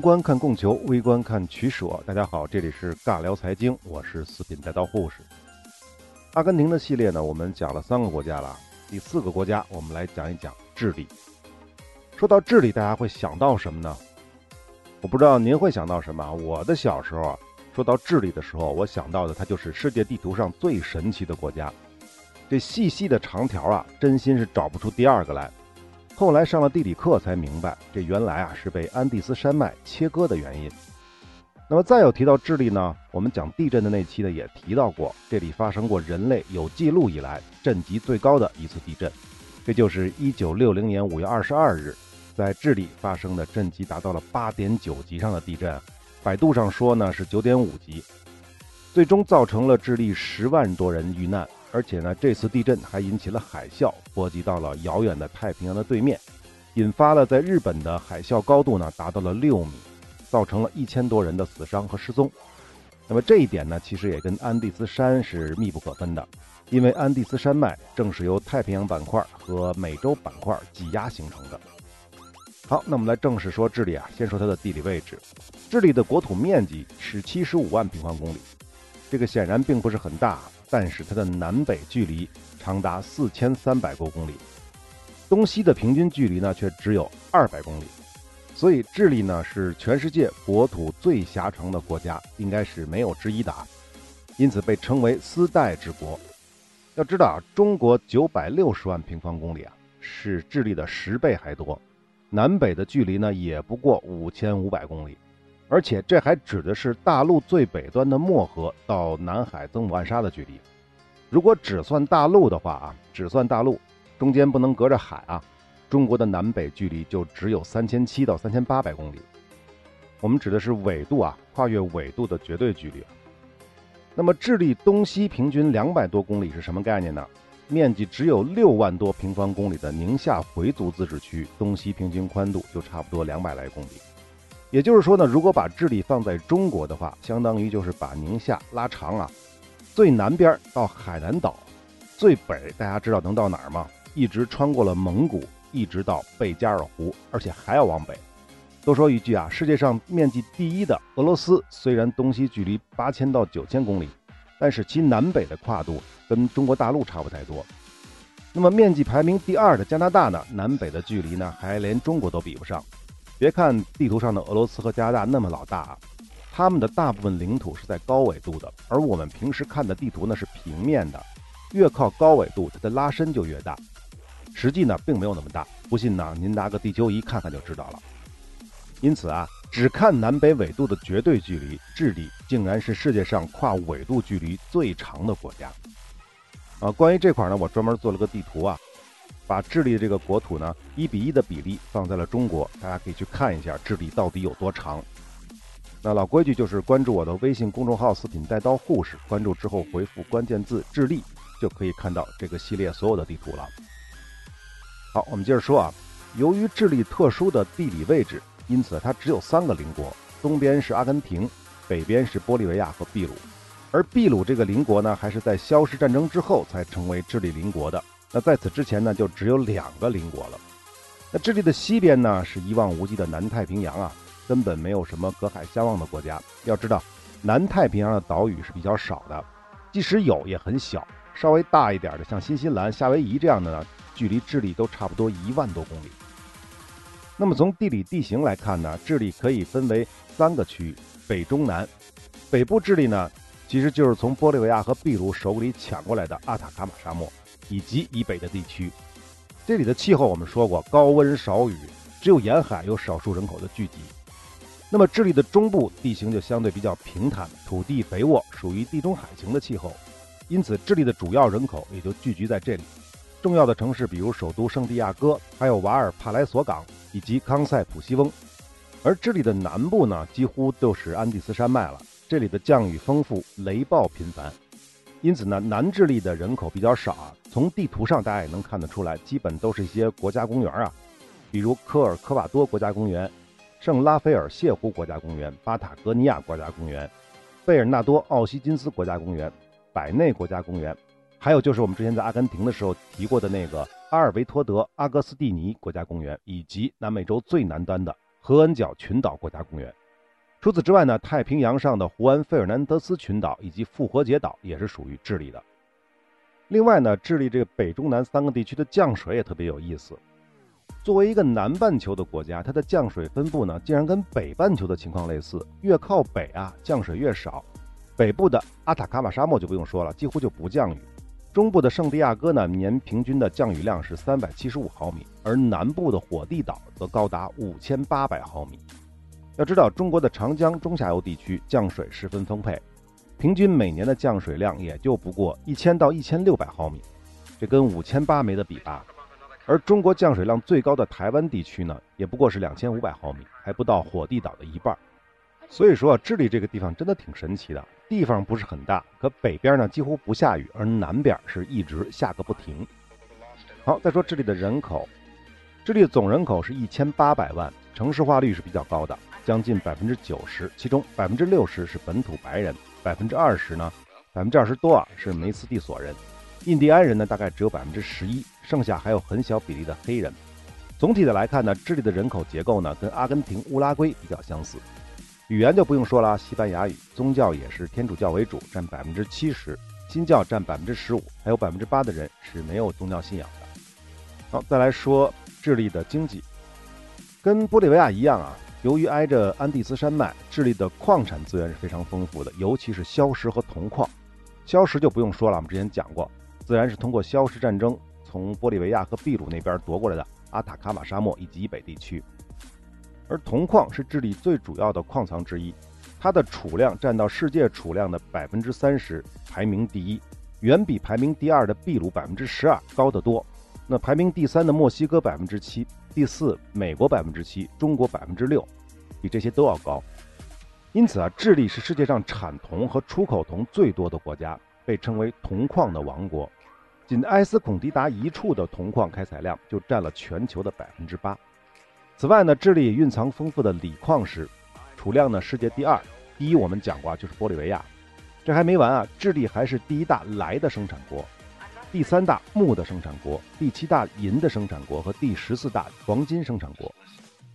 观看供求，微观看取舍。大家好，这里是尬聊财经，我是四品带刀护士。阿根廷的系列呢，我们讲了三个国家了，第四个国家我们来讲一讲智利。说到智利，大家会想到什么呢？我不知道您会想到什么。我的小时候啊，说到智利的时候，我想到的它就是世界地图上最神奇的国家。这细细的长条啊，真心是找不出第二个来。后来上了地理课才明白，这原来啊是被安第斯山脉切割的原因。那么再有提到智利呢，我们讲地震的那期呢也提到过，这里发生过人类有记录以来震级最高的一次地震，这就是1960年5月22日，在智利发生的震级达到了8.9级上的地震，百度上说呢是9.5级，最终造成了智利十万多人遇难。而且呢，这次地震还引起了海啸，波及到了遥远的太平洋的对面，引发了在日本的海啸高度呢达到了六米，造成了一千多人的死伤和失踪。那么这一点呢，其实也跟安第斯山是密不可分的，因为安第斯山脉正是由太平洋板块和美洲板块挤压形成的。好，那我们来正式说智利啊，先说它的地理位置，智利的国土面积是七十五万平方公里，这个显然并不是很大。但是它的南北距离长达四千三百多公里，东西的平均距离呢却只有二百公里，所以智利呢是全世界国土最狭长的国家，应该是没有之一的啊，因此被称为丝带之国。要知道啊，中国九百六十万平方公里啊，是智利的十倍还多，南北的距离呢也不过五千五百公里。而且这还指的是大陆最北端的漠河到南海曾母暗沙的距离。如果只算大陆的话啊，只算大陆，中间不能隔着海啊，中国的南北距离就只有三千七到三千八百公里。我们指的是纬度啊，跨越纬度的绝对距离。那么智利东西平均两百多公里是什么概念呢？面积只有六万多平方公里的宁夏回族自治区东西平均宽度就差不多两百来公里。也就是说呢，如果把智利放在中国的话，相当于就是把宁夏拉长啊，最南边到海南岛，最北大家知道能到哪儿吗？一直穿过了蒙古，一直到贝加尔湖，而且还要往北。多说一句啊，世界上面积第一的俄罗斯，虽然东西距离八千到九千公里，但是其南北的跨度跟中国大陆差不太多。那么面积排名第二的加拿大呢，南北的距离呢，还连中国都比不上。别看地图上的俄罗斯和加拿大那么老大啊，他们的大部分领土是在高纬度的，而我们平时看的地图呢是平面的，越靠高纬度，它的拉伸就越大。实际呢并没有那么大，不信呢您拿个地球仪看看就知道了。因此啊，只看南北纬度的绝对距离，智利竟然是世界上跨纬度距离最长的国家。啊，关于这块呢，我专门做了个地图啊。把智利这个国土呢一比一的比例放在了中国，大家可以去看一下智利到底有多长。那老规矩就是关注我的微信公众号“四品带刀护士”，关注之后回复关键字“智利”，就可以看到这个系列所有的地图了。好，我们接着说啊，由于智利特殊的地理位置，因此它只有三个邻国，东边是阿根廷，北边是玻利维亚和秘鲁，而秘鲁这个邻国呢，还是在消失战争之后才成为智利邻国的。那在此之前呢，就只有两个邻国了。那智利的西边呢，是一望无际的南太平洋啊，根本没有什么隔海相望的国家。要知道，南太平洋的岛屿是比较少的，即使有也很小。稍微大一点的，像新西兰、夏威夷这样的呢，距离智利都差不多一万多公里。那么从地理地形来看呢，智利可以分为三个区域：北、中、南。北部智利呢，其实就是从玻利维亚和秘鲁手里抢过来的阿塔卡马沙漠。以及以北的地区，这里的气候我们说过高温少雨，只有沿海有少数人口的聚集。那么智利的中部地形就相对比较平坦，土地肥沃，属于地中海型的气候，因此智利的主要人口也就聚集在这里。重要的城市比如首都圣地亚哥，还有瓦尔帕莱索港以及康塞普西翁。而智利的南部呢，几乎都是安第斯山脉了，这里的降雨丰富，雷暴频繁。因此呢，南智利的人口比较少啊。从地图上大家也能看得出来，基本都是一些国家公园啊，比如科尔科瓦多国家公园、圣拉斐尔泻湖国家公园、巴塔哥尼亚国家公园、贝尔纳多奥西金斯国家公园、百内国家公园，还有就是我们之前在阿根廷的时候提过的那个阿尔维托德阿格斯蒂尼国家公园，以及南美洲最南端的合恩角群岛国家公园。除此之外呢，太平洋上的胡安·费尔南德斯群岛以及复活节岛也是属于智利的。另外呢，智利这个北中南三个地区的降水也特别有意思。作为一个南半球的国家，它的降水分布呢，竟然跟北半球的情况类似，越靠北啊，降水越少。北部的阿塔卡马沙漠就不用说了，几乎就不降雨。中部的圣地亚哥呢，年平均的降雨量是三百七十五毫米，而南部的火地岛则高达五千八百毫米。要知道，中国的长江中下游地区降水十分丰沛，平均每年的降水量也就不过一千到一千六百毫米，这跟五千八没得比吧？而中国降水量最高的台湾地区呢，也不过是两千五百毫米，还不到火地岛的一半。所以说，智利这个地方真的挺神奇的，地方不是很大，可北边呢几乎不下雨，而南边是一直下个不停。好，再说智利的人口，智利总人口是一千八百万，城市化率是比较高的。将近百分之九十，其中百分之六十是本土白人，百分之二十呢，百分之二十多啊是梅斯蒂索人，印第安人呢大概只有百分之十一，剩下还有很小比例的黑人。总体的来看呢，智利的人口结构呢跟阿根廷、乌拉圭比较相似，语言就不用说了，西班牙语，宗教也是天主教为主，占百分之七十，新教占百分之十五，还有百分之八的人是没有宗教信仰的。好，再来说智利的经济，跟玻利维亚一样啊。由于挨着安第斯山脉，智利的矿产资源是非常丰富的，尤其是硝石和铜矿。硝石就不用说了，我们之前讲过，自然是通过硝石战争从玻利维亚和秘鲁那边夺过来的阿塔卡马沙漠以及以北地区。而铜矿是智利最主要的矿藏之一，它的储量占到世界储量的百分之三十，排名第一，远比排名第二的秘鲁百分之十二高得多。那排名第三的墨西哥百分之七。第四，美国百分之七，中国百分之六，比这些都要高。因此啊，智利是世界上产铜和出口铜最多的国家，被称为铜矿的王国。仅埃斯孔迪达一处的铜矿开采量就占了全球的百分之八。此外呢，智利蕴藏丰富的锂矿石，储量呢世界第二，第一我们讲过就是玻利维亚。这还没完啊，智利还是第一大来的生产国。第三大木的生产国，第七大银的生产国和第十四大黄金生产国，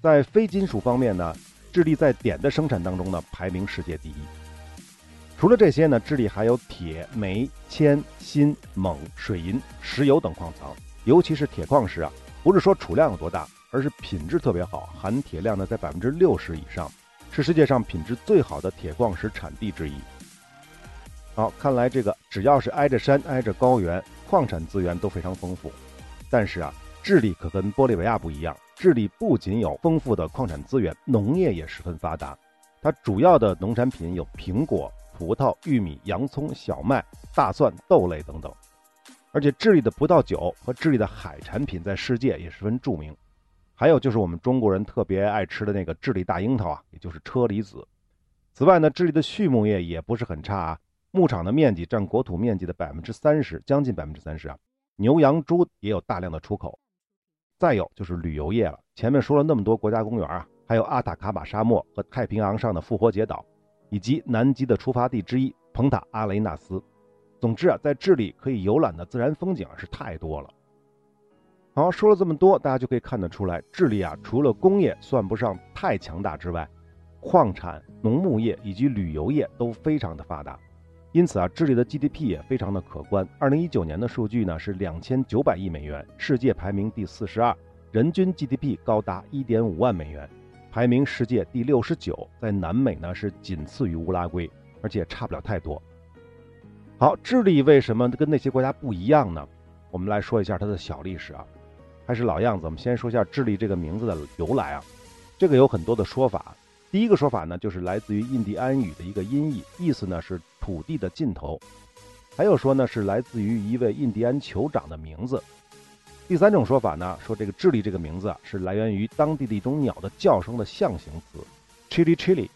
在非金属方面呢，智利在碘的生产当中呢排名世界第一。除了这些呢，智利还有铁、煤、铅、锌、锰、水银、石油等矿藏，尤其是铁矿石啊，不是说储量有多大，而是品质特别好，含铁量呢在百分之六十以上，是世界上品质最好的铁矿石产地之一。好，看来这个只要是挨着山、挨着高原。矿产资源都非常丰富，但是啊，智利可跟玻利维亚不一样。智利不仅有丰富的矿产资源，农业也十分发达。它主要的农产品有苹果、葡萄、玉米、洋葱、小麦、大蒜、豆类等等。而且，智利的葡萄酒和智利的海产品在世界也十分著名。还有就是我们中国人特别爱吃的那个智利大樱桃啊，也就是车厘子。此外呢，智利的畜牧业也不是很差啊。牧场的面积占国土面积的百分之三十，将近百分之三十啊。牛羊猪也有大量的出口。再有就是旅游业了。前面说了那么多国家公园啊，还有阿塔卡马沙漠和太平洋上的复活节岛，以及南极的出发地之一蓬塔阿雷纳斯。总之啊，在智利可以游览的自然风景是太多了。好，说了这么多，大家就可以看得出来，智利啊，除了工业算不上太强大之外，矿产、农牧业以及旅游业都非常的发达。因此啊，智利的 GDP 也非常的可观。二零一九年的数据呢是两千九百亿美元，世界排名第四十二，人均 GDP 高达一点五万美元，排名世界第六十九，在南美呢是仅次于乌拉圭，而且差不了太多。好，智利为什么跟那些国家不一样呢？我们来说一下它的小历史啊，还是老样子，我们先说一下智利这个名字的由来啊，这个有很多的说法。第一个说法呢，就是来自于印第安语的一个音译，意思呢是土地的尽头；还有说呢是来自于一位印第安酋长的名字。第三种说法呢，说这个智利这个名字啊是来源于当地的一种鸟的叫声的象形词，chili chili。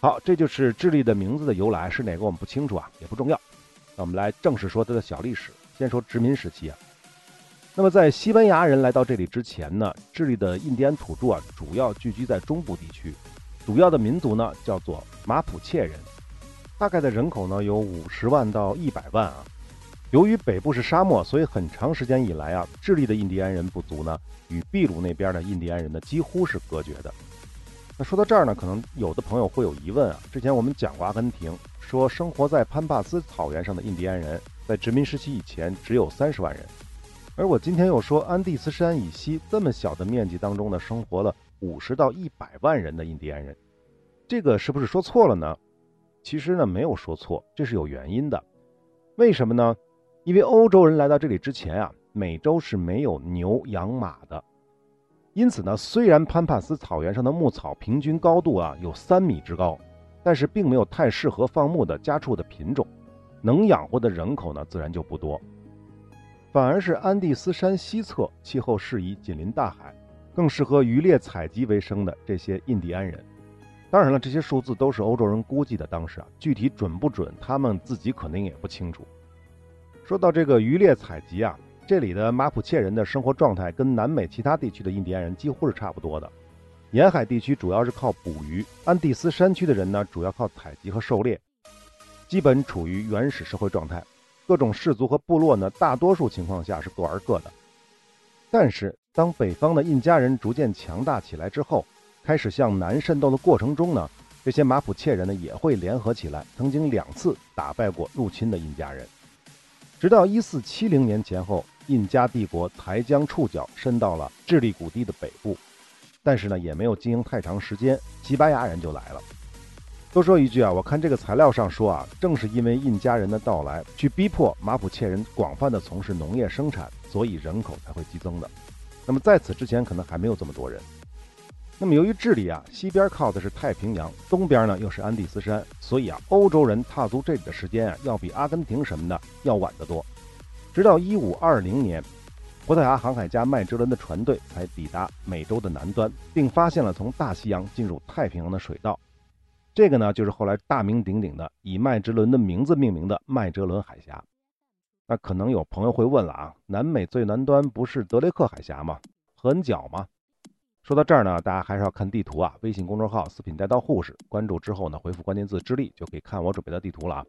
好，这就是智利的名字的由来，是哪个我们不清楚啊，也不重要。那我们来正式说它的小历史，先说殖民时期啊。那么在西班牙人来到这里之前呢，智利的印第安土著啊主要聚居在中部地区。主要的民族呢叫做马普切人，大概的人口呢有五十万到一百万啊。由于北部是沙漠，所以很长时间以来啊，智利的印第安人部族呢与秘鲁那边的印第安人呢几乎是隔绝的。那说到这儿呢，可能有的朋友会有疑问啊。之前我们讲过阿根廷，说生活在潘帕斯草原上的印第安人，在殖民时期以前只有三十万人，而我今天又说安第斯山以西这么小的面积当中呢，生活了五十到一百万人的印第安人，这个是不是说错了呢？其实呢，没有说错，这是有原因的。为什么呢？因为欧洲人来到这里之前啊，美洲是没有牛羊马的。因此呢，虽然潘帕斯草原上的牧草平均高度啊有三米之高，但是并没有太适合放牧的家畜的品种，能养活的人口呢自然就不多。反而是安第斯山西侧气候适宜、紧邻大海，更适合渔猎采集为生的这些印第安人。当然了，这些数字都是欧洲人估计的，当时啊具体准不准，他们自己肯定也不清楚。说到这个渔猎采集啊。这里的马普切人的生活状态跟南美其他地区的印第安人几乎是差不多的。沿海地区主要是靠捕鱼，安第斯山区的人呢主要靠采集和狩猎，基本处于原始社会状态。各种氏族和部落呢，大多数情况下是各玩各的。但是当北方的印加人逐渐强大起来之后，开始向南渗透的过程中呢，这些马普切人呢也会联合起来，曾经两次打败过入侵的印加人，直到一四七零年前后。印加帝国才将触角伸到了智利谷地的北部，但是呢，也没有经营太长时间，西班牙人就来了。多说一句啊，我看这个材料上说啊，正是因为印加人的到来，去逼迫马普切人广泛的从事农业生产，所以人口才会激增的。那么在此之前，可能还没有这么多人。那么由于智利啊，西边靠的是太平洋，东边呢又是安第斯山，所以啊，欧洲人踏足这里的时间啊，要比阿根廷什么的要晚得多。直到一五二零年，葡萄牙航海家麦哲伦的船队才抵达美洲的南端，并发现了从大西洋进入太平洋的水道。这个呢，就是后来大名鼎鼎的以麦哲伦的名字命名的麦哲伦海峡。那可能有朋友会问了啊，南美最南端不是德雷克海峡吗？很角吗？说到这儿呢，大家还是要看地图啊。微信公众号“四品带刀护士”，关注之后呢，回复关键字“智利”就可以看我准备的地图了啊。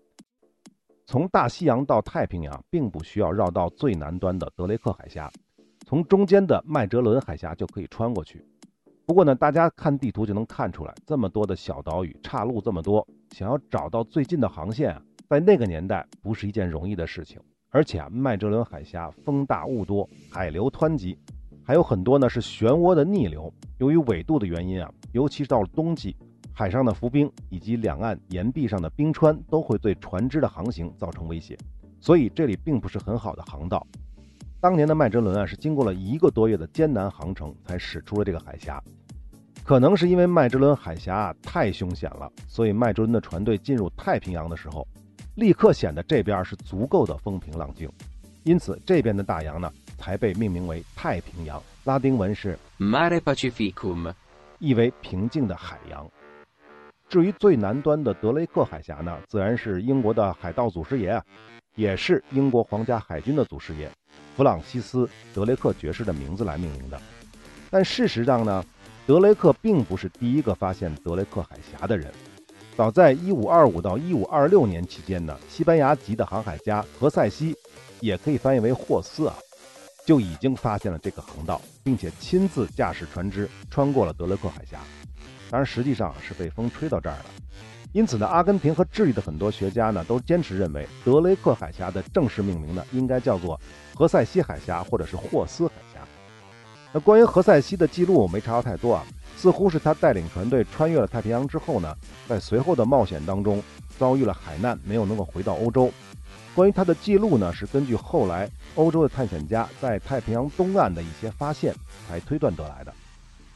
从大西洋到太平洋，并不需要绕到最南端的德雷克海峡，从中间的麦哲伦海峡就可以穿过去。不过呢，大家看地图就能看出来，这么多的小岛屿，岔路这么多，想要找到最近的航线啊，在那个年代不是一件容易的事情。而且啊，麦哲伦海峡风大雾多，海流湍急，还有很多呢是漩涡的逆流。由于纬度的原因啊，尤其是到了冬季。海上的浮冰以及两岸岩壁上的冰川都会对船只的航行造成威胁，所以这里并不是很好的航道。当年的麦哲伦啊，是经过了一个多月的艰难航程才驶出了这个海峡。可能是因为麦哲伦海峡啊太凶险了，所以麦哲伦的船队进入太平洋的时候，立刻显得这边是足够的风平浪静，因此这边的大洋呢才被命名为太平洋，拉丁文是 Mare Pacificum，意为平静的海洋。至于最南端的德雷克海峡呢，自然是英国的海盗祖师爷啊，也是英国皇家海军的祖师爷弗朗西斯·德雷克爵士的名字来命名的。但事实上呢，德雷克并不是第一个发现德雷克海峡的人。早在1525到1526年期间呢，西班牙籍的航海家何塞西，也可以翻译为霍斯啊，就已经发现了这个航道，并且亲自驾驶船只穿过了德雷克海峡。当然，实际上是被风吹到这儿了。因此呢，阿根廷和智利的很多学家呢，都坚持认为德雷克海峡的正式命名呢，应该叫做何塞西海峡或者是霍斯海峡。那关于何塞西的记录，我没查到太多啊，似乎是他带领船队穿越了太平洋之后呢，在随后的冒险当中遭遇了海难，没有能够回到欧洲。关于他的记录呢，是根据后来欧洲的探险家在太平洋东岸的一些发现才推断得来的。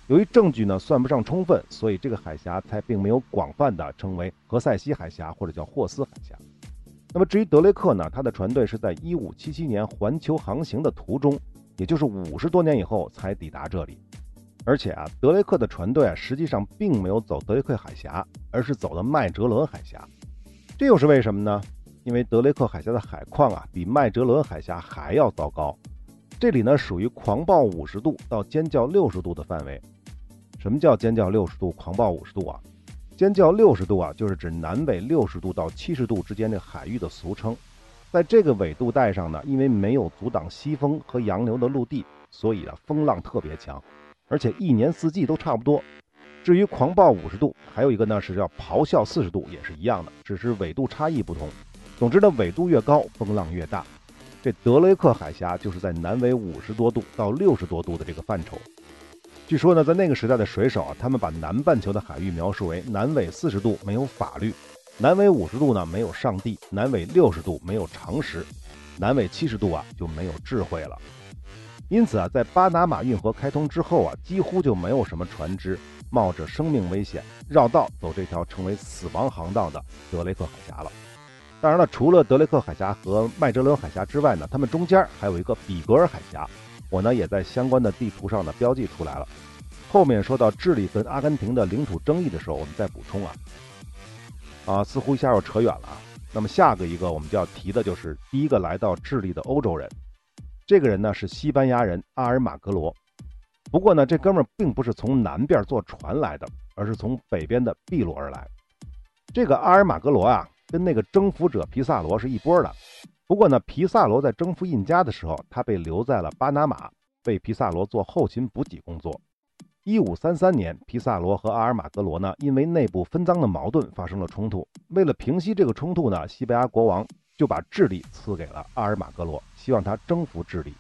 由于证据呢算不上充分，所以这个海峡才并没有广泛的称为何塞西海峡或者叫霍斯海峡。那么至于德雷克呢，他的船队是在1577年环球航行的途中，也就是五十多年以后才抵达这里。而且啊，德雷克的船队啊实际上并没有走德雷克海峡，而是走的麦哲伦海峡。这又是为什么呢？因为德雷克海峡的海况啊比麦哲伦海峡还要糟糕。这里呢属于狂暴五十度到尖叫六十度的范围。什么叫尖叫六十度、狂暴五十度啊？尖叫六十度啊，就是指南北六十度到七十度之间的海域的俗称。在这个纬度带上呢，因为没有阻挡西风和洋流的陆地，所以啊风浪特别强，而且一年四季都差不多。至于狂暴五十度，还有一个呢是叫咆哮四十度，也是一样的，只是纬度差异不同。总之呢，纬度越高，风浪越大。这德雷克海峡就是在南纬五十多度到六十多度的这个范畴。据说呢，在那个时代的水手啊，他们把南半球的海域描述为南纬四十度没有法律，南纬五十度呢没有上帝，南纬六十度没有常识，南纬七十度啊就没有智慧了。因此啊，在巴拿马运河开通之后啊，几乎就没有什么船只冒着生命危险绕道走这条成为死亡航道的德雷克海峡了。当然了，除了德雷克海峡和麦哲伦海峡之外呢，它们中间还有一个比格尔海峡，我呢也在相关的地图上呢标记出来了。后面说到智利跟阿根廷的领土争议的时候，我们再补充啊。啊，似乎一下又扯远了啊。那么下个一个我们就要提的就是第一个来到智利的欧洲人。这个人呢是西班牙人阿尔马格罗，不过呢这哥们儿并不是从南边坐船来的，而是从北边的秘鲁而来。这个阿尔马格罗啊，跟那个征服者皮萨罗是一波的。不过呢，皮萨罗在征服印加的时候，他被留在了巴拿马，为皮萨罗做后勤补给工作。一五三三年，皮萨罗和阿尔马格罗呢因为内部分赃的矛盾发生了冲突。为了平息这个冲突呢，西班牙国王。就把智利赐给了阿尔马格罗，希望他征服智利。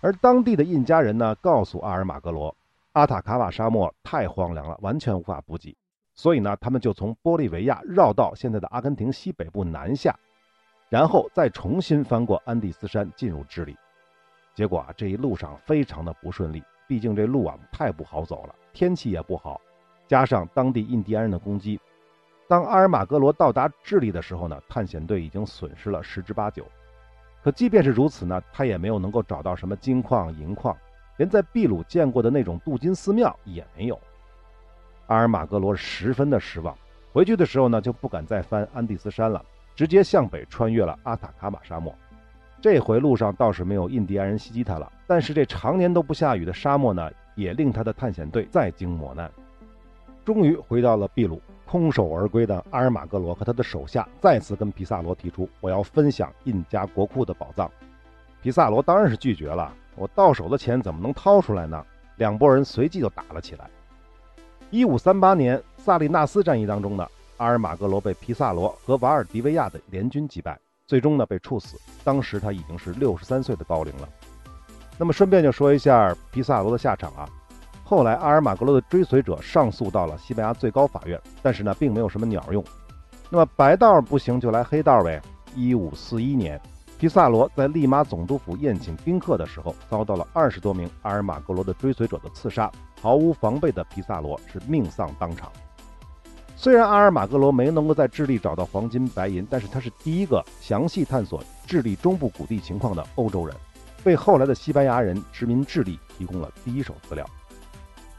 而当地的印加人呢，告诉阿尔马格罗，阿塔卡瓦沙漠太荒凉了，完全无法补给，所以呢，他们就从玻利维亚绕到现在的阿根廷西北部南下，然后再重新翻过安第斯山进入智利。结果啊，这一路上非常的不顺利，毕竟这路啊太不好走了，天气也不好，加上当地印第安人的攻击。当阿尔马格罗到达智利的时候呢，探险队已经损失了十之八九。可即便是如此呢，他也没有能够找到什么金矿、银矿，连在秘鲁见过的那种镀金寺庙也没有。阿尔马格罗十分的失望，回去的时候呢，就不敢再翻安第斯山了，直接向北穿越了阿塔卡马沙漠。这回路上倒是没有印第安人袭击他了，但是这常年都不下雨的沙漠呢，也令他的探险队再经磨难。终于回到了秘鲁。空手而归的阿尔马格罗和他的手下再次跟皮萨罗提出：“我要分享印加国库的宝藏。”皮萨罗当然是拒绝了。我到手的钱怎么能掏出来呢？两拨人随即就打了起来。一五三八年萨利纳斯战役当中呢，阿尔马格罗被皮萨罗和瓦尔迪维亚的联军击败，最终呢被处死。当时他已经是六十三岁的高龄了。那么顺便就说一下皮萨罗的下场啊。后来，阿尔马格罗的追随者上诉到了西班牙最高法院，但是呢，并没有什么鸟用。那么白道不行，就来黑道呗。一五四一年，皮萨罗在利马总督府宴请宾客的时候，遭到了二十多名阿尔马格罗的追随者的刺杀，毫无防备的皮萨罗是命丧当场。虽然阿尔马格罗没能够在智利找到黄金白银，但是他是第一个详细探索智利中部谷地情况的欧洲人，为后来的西班牙人殖民智利提供了第一手资料。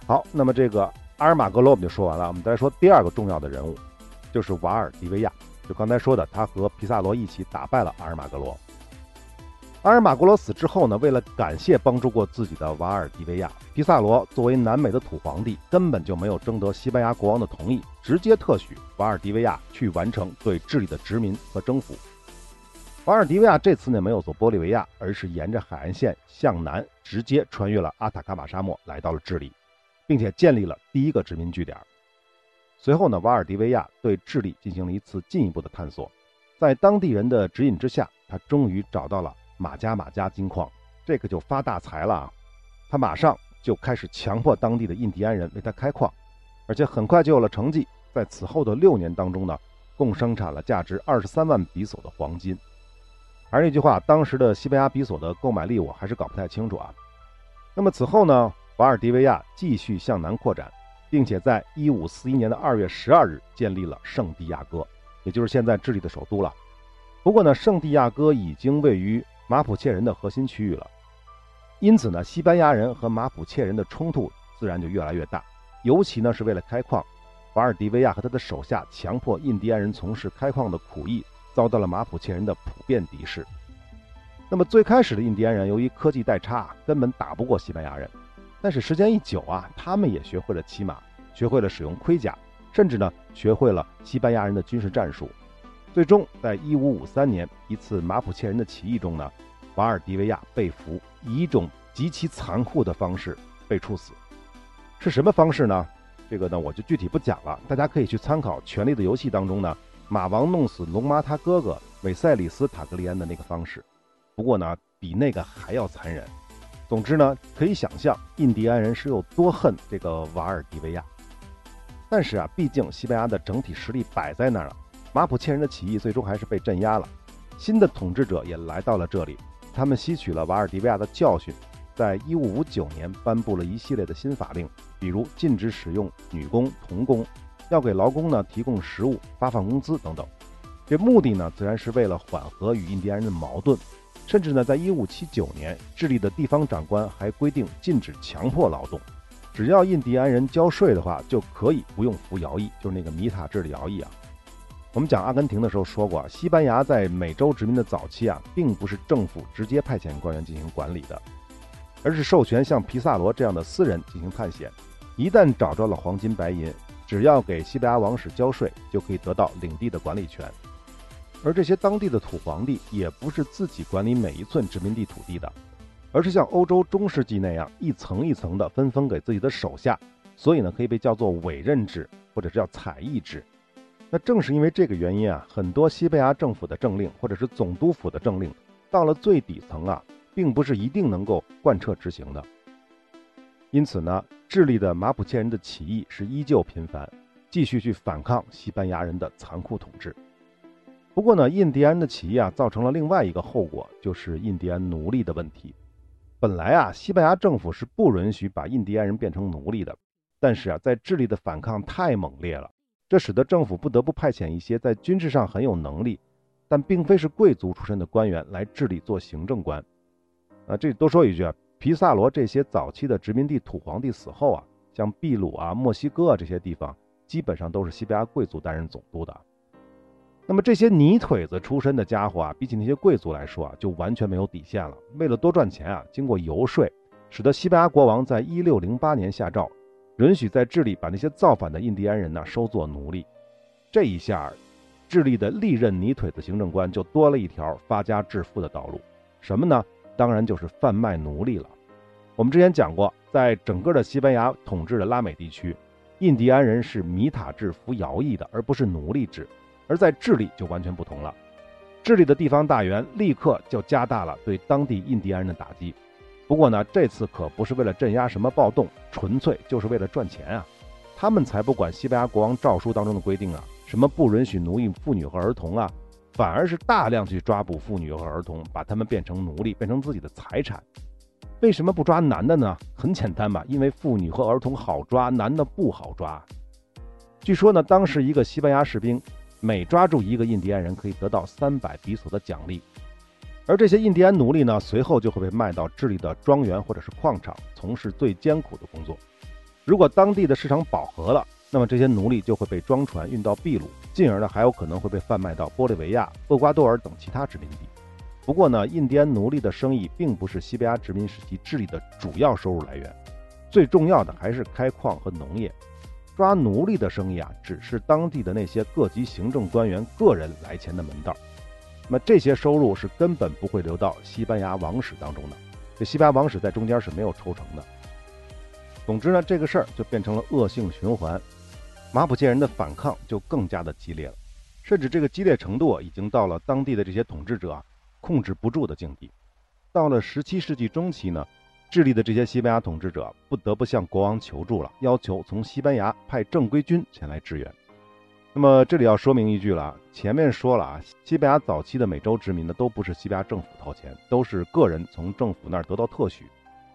好，那么这个阿尔马格罗我们就说完了。我们再说第二个重要的人物，就是瓦尔迪维亚。就刚才说的，他和皮萨罗一起打败了阿尔马格罗。阿尔马格罗死之后呢，为了感谢帮助过自己的瓦尔迪维亚，皮萨罗作为南美的土皇帝，根本就没有征得西班牙国王的同意，直接特许瓦尔迪维亚去完成对智利的殖民和征服。瓦尔迪维亚这次呢，没有走玻利维亚，而是沿着海岸线向南，直接穿越了阿塔卡马沙漠，来到了智利。并且建立了第一个殖民据点。随后呢，瓦尔迪维亚对智利进行了一次进一步的探索，在当地人的指引之下，他终于找到了马加马加金矿，这可就发大财了啊！他马上就开始强迫当地的印第安人为他开矿，而且很快就有了成绩。在此后的六年当中呢，共生产了价值二十三万比索的黄金。而那句话，当时的西班牙比索的购买力我还是搞不太清楚啊。那么此后呢？瓦尔迪维亚继续向南扩展，并且在1541年的2月12日建立了圣地亚哥，也就是现在智利的首都了。不过呢，圣地亚哥已经位于马普切人的核心区域了，因此呢，西班牙人和马普切人的冲突自然就越来越大。尤其呢，是为了开矿，瓦尔迪维亚和他的手下强迫印第安人从事开矿的苦役，遭到了马普切人的普遍敌视。那么最开始的印第安人由于科技代差，根本打不过西班牙人。但是时间一久啊，他们也学会了骑马，学会了使用盔甲，甚至呢，学会了西班牙人的军事战术。最终，在1553年一次马普切人的起义中呢，瓦尔迪维亚被俘，以一种极其残酷的方式被处死。是什么方式呢？这个呢我就具体不讲了，大家可以去参考《权力的游戏》当中呢，马王弄死龙妈他哥哥韦塞里斯塔格利安的那个方式。不过呢，比那个还要残忍。总之呢，可以想象印第安人是有多恨这个瓦尔迪维亚。但是啊，毕竟西班牙的整体实力摆在那儿了，马普切人的起义最终还是被镇压了。新的统治者也来到了这里，他们吸取了瓦尔迪维亚的教训。在一五五九年颁布了一系列的新法令，比如禁止使用女工、童工，要给劳工呢提供食物、发放工资等等。这目的呢，自然是为了缓和与印第安人的矛盾。甚至呢，在一五七九年，智利的地方长官还规定禁止强迫劳动，只要印第安人交税的话，就可以不用服徭役，就是那个米塔制的徭役啊。我们讲阿根廷的时候说过，西班牙在美洲殖民的早期啊，并不是政府直接派遣官员进行管理的。而是授权像皮萨罗这样的私人进行探险，一旦找着了黄金白银，只要给西班牙王室交税，就可以得到领地的管理权。而这些当地的土皇帝也不是自己管理每一寸殖民地土地的，而是像欧洲中世纪那样一层一层的分封给自己的手下，所以呢，可以被叫做委任制，或者是叫采邑制。那正是因为这个原因啊，很多西班牙政府的政令，或者是总督府的政令，到了最底层啊。并不是一定能够贯彻执行的，因此呢，智利的马普切人的起义是依旧频繁，继续去反抗西班牙人的残酷统治。不过呢，印第安的起义啊，造成了另外一个后果，就是印第安奴隶的问题。本来啊，西班牙政府是不允许把印第安人变成奴隶的，但是啊，在智利的反抗太猛烈了，这使得政府不得不派遣一些在军事上很有能力，但并非是贵族出身的官员来治理做行政官。啊，这里多说一句啊，皮萨罗这些早期的殖民地土皇帝死后啊，像秘鲁啊、墨西哥啊这些地方，基本上都是西班牙贵族担任总督的。那么这些泥腿子出身的家伙啊，比起那些贵族来说啊，就完全没有底线了。为了多赚钱啊，经过游说，使得西班牙国王在一六零八年下诏，允许在智利把那些造反的印第安人呢收作奴隶。这一下，智利的历任泥腿子行政官就多了一条发家致富的道路，什么呢？当然就是贩卖奴隶了。我们之前讲过，在整个的西班牙统治的拉美地区，印第安人是米塔制服徭役的，而不是奴隶制。而在智利就完全不同了，智利的地方大员立刻就加大了对当地印第安人的打击。不过呢，这次可不是为了镇压什么暴动，纯粹就是为了赚钱啊！他们才不管西班牙国王诏书当中的规定啊，什么不允许奴役妇女和儿童啊。反而是大量去抓捕妇女和儿童，把他们变成奴隶，变成自己的财产。为什么不抓男的呢？很简单吧，因为妇女和儿童好抓，男的不好抓。据说呢，当时一个西班牙士兵每抓住一个印第安人，可以得到三百比索的奖励。而这些印第安奴隶呢，随后就会被卖到智利的庄园或者是矿场，从事最艰苦的工作。如果当地的市场饱和了，那么这些奴隶就会被装船运到秘鲁。进而呢，还有可能会被贩卖到玻利维亚、厄瓜多尔等其他殖民地。不过呢，印第安奴隶的生意并不是西班牙殖民时期智利的主要收入来源，最重要的还是开矿和农业。抓奴隶的生意啊，只是当地的那些各级行政官员个人来钱的门道。那么这些收入是根本不会流到西班牙王室当中的，这西班牙王室在中间是没有抽成的。总之呢，这个事儿就变成了恶性循环。马普切人的反抗就更加的激烈了，甚至这个激烈程度已经到了当地的这些统治者啊控制不住的境地。到了17世纪中期呢，智利的这些西班牙统治者不得不向国王求助了，要求从西班牙派正规军前来支援。那么这里要说明一句了，前面说了啊，西班牙早期的美洲殖民呢，都不是西班牙政府掏钱，都是个人从政府那儿得到特许，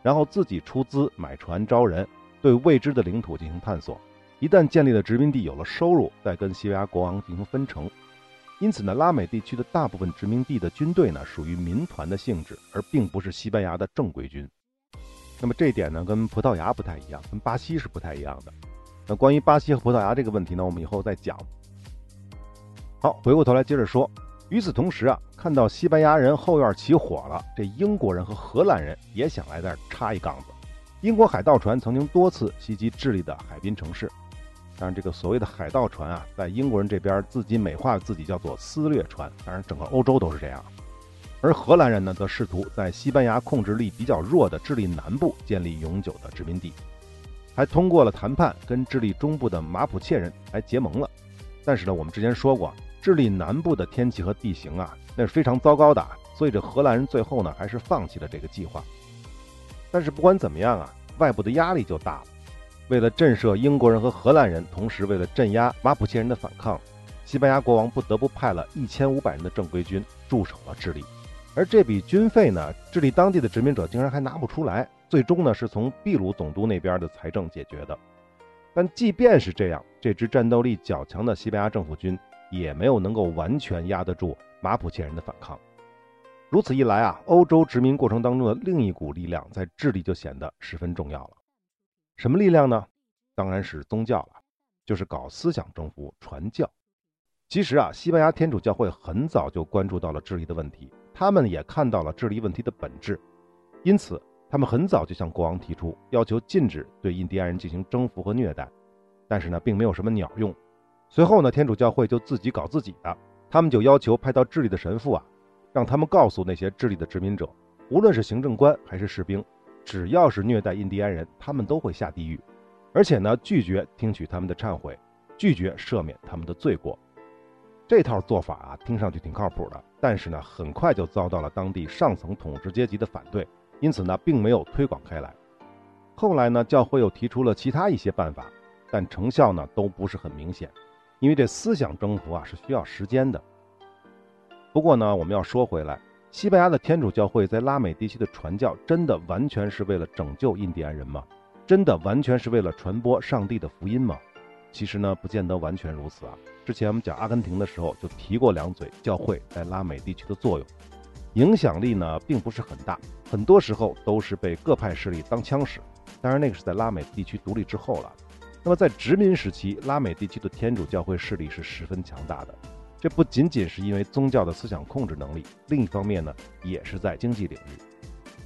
然后自己出资买船招人，对未知的领土进行探索。一旦建立了殖民地，有了收入，再跟西班牙国王进行分成。因此呢，拉美地区的大部分殖民地的军队呢，属于民团的性质，而并不是西班牙的正规军。那么这一点呢，跟葡萄牙不太一样，跟巴西是不太一样的。那关于巴西和葡萄牙这个问题呢，我们以后再讲。好，回过头来接着说。与此同时啊，看到西班牙人后院起火了，这英国人和荷兰人也想来这儿插一杠子。英国海盗船曾经多次袭击智利的海滨城市。当然，这个所谓的海盗船啊，在英国人这边自己美化自己叫做撕掠船，当然整个欧洲都是这样。而荷兰人呢，则试图在西班牙控制力比较弱的智利南部建立永久的殖民地。还通过了谈判跟智利中部的马普切人来结盟了。但是呢，我们之前说过，智利南部的天气和地形啊，那是非常糟糕的，所以这荷兰人最后呢还是放弃了这个计划。但是不管怎么样啊，外部的压力就大了。为了震慑英国人和荷兰人，同时为了镇压马普切人的反抗，西班牙国王不得不派了一千五百人的正规军驻守了智利。而这笔军费呢，智利当地的殖民者竟然还拿不出来，最终呢是从秘鲁总督那边的财政解决的。但即便是这样，这支战斗力较强的西班牙政府军也没有能够完全压得住马普切人的反抗。如此一来啊，欧洲殖民过程当中的另一股力量在智利就显得十分重要了。什么力量呢？当然是宗教了，就是搞思想征服、传教。其实啊，西班牙天主教会很早就关注到了智利的问题，他们也看到了智利问题的本质，因此他们很早就向国王提出要求，禁止对印第安人进行征服和虐待。但是呢，并没有什么鸟用。随后呢，天主教会就自己搞自己的，他们就要求派到智利的神父啊，让他们告诉那些智利的殖民者，无论是行政官还是士兵。只要是虐待印第安人，他们都会下地狱，而且呢，拒绝听取他们的忏悔，拒绝赦免他们的罪过。这套做法啊，听上去挺靠谱的，但是呢，很快就遭到了当地上层统治阶级的反对，因此呢，并没有推广开来。后来呢，教会又提出了其他一些办法，但成效呢，都不是很明显，因为这思想征服啊，是需要时间的。不过呢，我们要说回来。西班牙的天主教会在拉美地区的传教，真的完全是为了拯救印第安人吗？真的完全是为了传播上帝的福音吗？其实呢，不见得完全如此啊。之前我们讲阿根廷的时候就提过两嘴，教会在拉美地区的作用，影响力呢并不是很大，很多时候都是被各派势力当枪使。当然，那个是在拉美地区独立之后了。那么在殖民时期，拉美地区的天主教会势力是十分强大的。这不仅仅是因为宗教的思想控制能力，另一方面呢，也是在经济领域。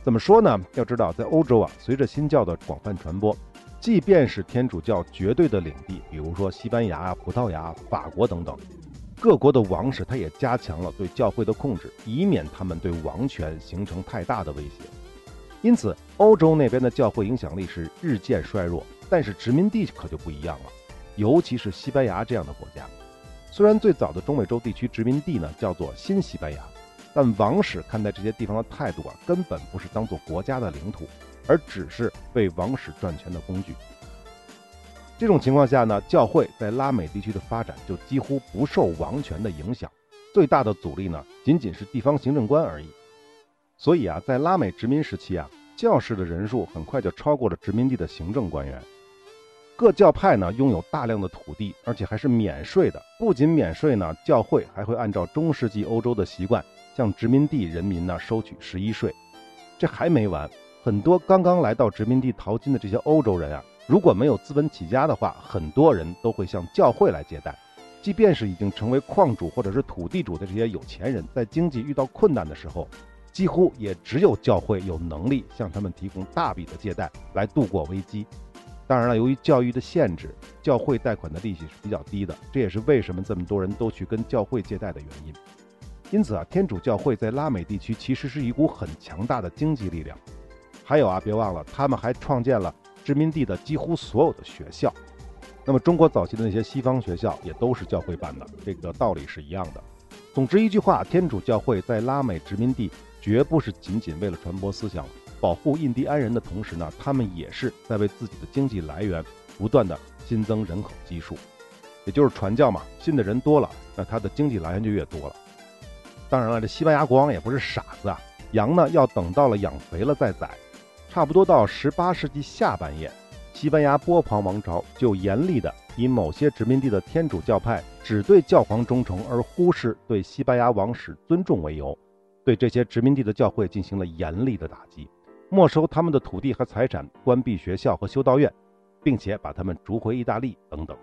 怎么说呢？要知道，在欧洲啊，随着新教的广泛传播，即便是天主教绝对的领地，比如说西班牙、葡萄牙、法国等等，各国的王室他也加强了对教会的控制，以免他们对王权形成太大的威胁。因此，欧洲那边的教会影响力是日渐衰弱，但是殖民地可就不一样了，尤其是西班牙这样的国家。虽然最早的中美洲地区殖民地呢叫做新西班牙，但王室看待这些地方的态度啊，根本不是当做国家的领土，而只是为王室赚钱的工具。这种情况下呢，教会在拉美地区的发展就几乎不受王权的影响，最大的阻力呢仅仅是地方行政官而已。所以啊，在拉美殖民时期啊，教士的人数很快就超过了殖民地的行政官员。各教派呢拥有大量的土地，而且还是免税的。不仅免税呢，教会还会按照中世纪欧洲的习惯，向殖民地人民呢收取十一税。这还没完，很多刚刚来到殖民地淘金的这些欧洲人啊，如果没有资本起家的话，很多人都会向教会来借贷。即便是已经成为矿主或者是土地主的这些有钱人，在经济遇到困难的时候，几乎也只有教会有能力向他们提供大笔的借贷来度过危机。当然了，由于教育的限制，教会贷款的利息是比较低的，这也是为什么这么多人都去跟教会借贷的原因。因此啊，天主教会在拉美地区其实是一股很强大的经济力量。还有啊，别忘了，他们还创建了殖民地的几乎所有的学校。那么，中国早期的那些西方学校也都是教会办的，这个道理是一样的。总之一句话，天主教会在拉美殖民地绝不是仅仅为了传播思想。保护印第安人的同时呢，他们也是在为自己的经济来源不断的新增人口基数，也就是传教嘛。信的人多了，那他的经济来源就越多了。当然了，这西班牙国王也不是傻子啊，羊呢要等到了养肥了再宰。差不多到十八世纪下半叶，西班牙波旁王朝就严厉的以某些殖民地的天主教派只对教皇忠诚而忽视对西班牙王室尊重为由，对这些殖民地的教会进行了严厉的打击。没收他们的土地和财产，关闭学校和修道院，并且把他们逐回意大利等等。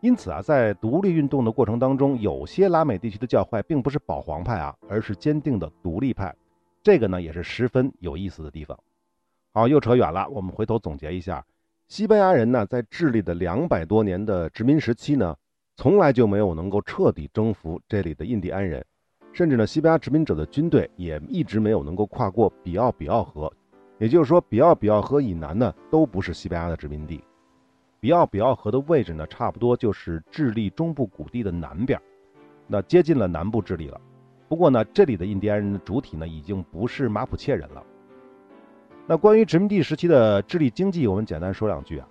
因此啊，在独立运动的过程当中，有些拉美地区的教会并不是保皇派啊，而是坚定的独立派。这个呢，也是十分有意思的地方。好，又扯远了。我们回头总结一下，西班牙人呢，在智利的两百多年的殖民时期呢，从来就没有能够彻底征服这里的印第安人，甚至呢，西班牙殖民者的军队也一直没有能够跨过比奥比奥河。也就是说，比奥比奥河以南呢都不是西班牙的殖民地。比奥比奥河的位置呢，差不多就是智利中部谷地的南边，那接近了南部智利了。不过呢，这里的印第安人的主体呢，已经不是马普切人了。那关于殖民地时期的智利经济，我们简单说两句啊。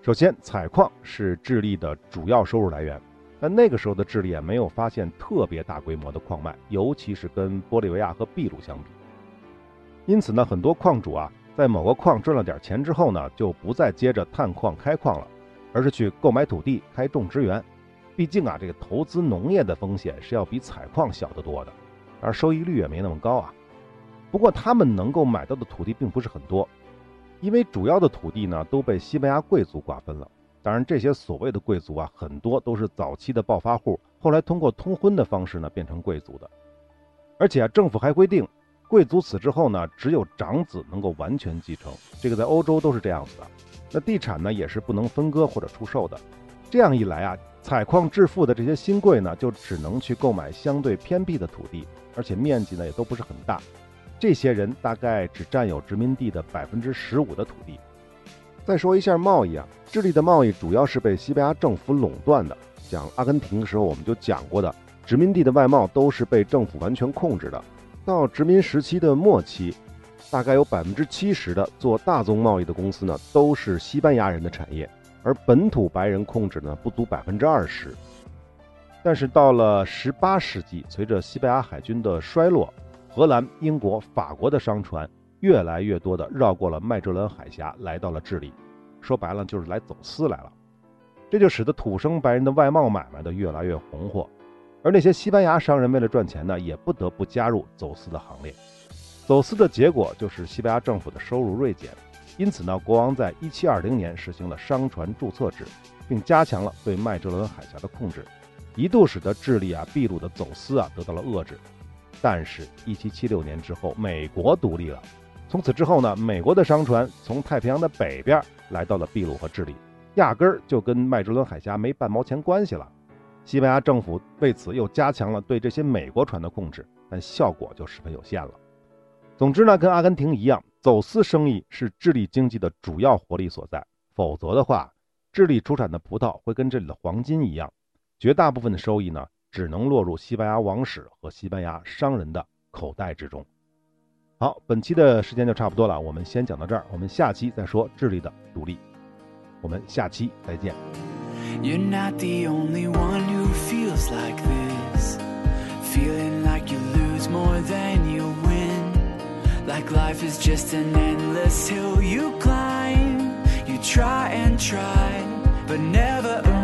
首先，采矿是智利的主要收入来源。但那个时候的智利啊，没有发现特别大规模的矿脉，尤其是跟玻利维亚和秘鲁相比。因此呢，很多矿主啊，在某个矿赚了点钱之后呢，就不再接着探矿开矿了，而是去购买土地开种植园。毕竟啊，这个投资农业的风险是要比采矿小得多的，而收益率也没那么高啊。不过他们能够买到的土地并不是很多，因为主要的土地呢都被西班牙贵族瓜分了。当然，这些所谓的贵族啊，很多都是早期的暴发户，后来通过通婚的方式呢变成贵族的。而且啊，政府还规定，贵族死之后呢，只有长子能够完全继承。这个在欧洲都是这样子的。那地产呢，也是不能分割或者出售的。这样一来啊，采矿致富的这些新贵呢，就只能去购买相对偏僻的土地，而且面积呢也都不是很大。这些人大概只占有殖民地的百分之十五的土地。再说一下贸易啊，智利的贸易主要是被西班牙政府垄断的。讲阿根廷的时候，我们就讲过的，殖民地的外贸都是被政府完全控制的。到殖民时期的末期，大概有百分之七十的做大宗贸易的公司呢，都是西班牙人的产业，而本土白人控制呢不足百分之二十。但是到了十八世纪，随着西班牙海军的衰落，荷兰、英国、法国的商船。越来越多的绕过了麦哲伦海峡，来到了智利，说白了就是来走私来了。这就使得土生白人的外贸买卖的越来越红火，而那些西班牙商人为了赚钱呢，也不得不加入走私的行列。走私的结果就是西班牙政府的收入锐减，因此呢，国王在1720年实行了商船注册制，并加强了对麦哲伦海峡的控制，一度使得智利啊、秘鲁的走私啊得到了遏制。但是，1776年之后，美国独立了。从此之后呢，美国的商船从太平洋的北边来到了秘鲁和智利，压根儿就跟麦哲伦海峡没半毛钱关系了。西班牙政府为此又加强了对这些美国船的控制，但效果就十分有限了。总之呢，跟阿根廷一样，走私生意是智利经济的主要活力所在。否则的话，智利出产的葡萄会跟这里的黄金一样，绝大部分的收益呢，只能落入西班牙王室和西班牙商人的口袋之中。好，本期的时间就差不多了，我们先讲到这儿，我们下期再说智利的独立。我们下期再见。You're not the only one who feels like this, feeling like you lose more than you win, like life is just an endless hill you climb. You try and try, but never.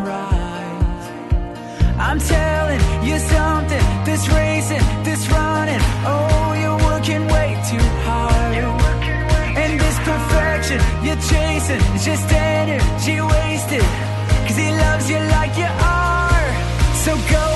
I'm telling you something, this racing, this running, oh, you're working way too hard. And this perfection you're chasing is just energy wasted. Cause he loves you like you are. So go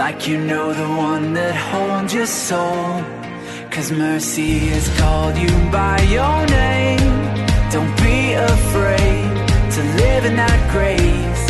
Like you know the one that holds your soul. Cause mercy has called you by your name. Don't be afraid to live in that grace.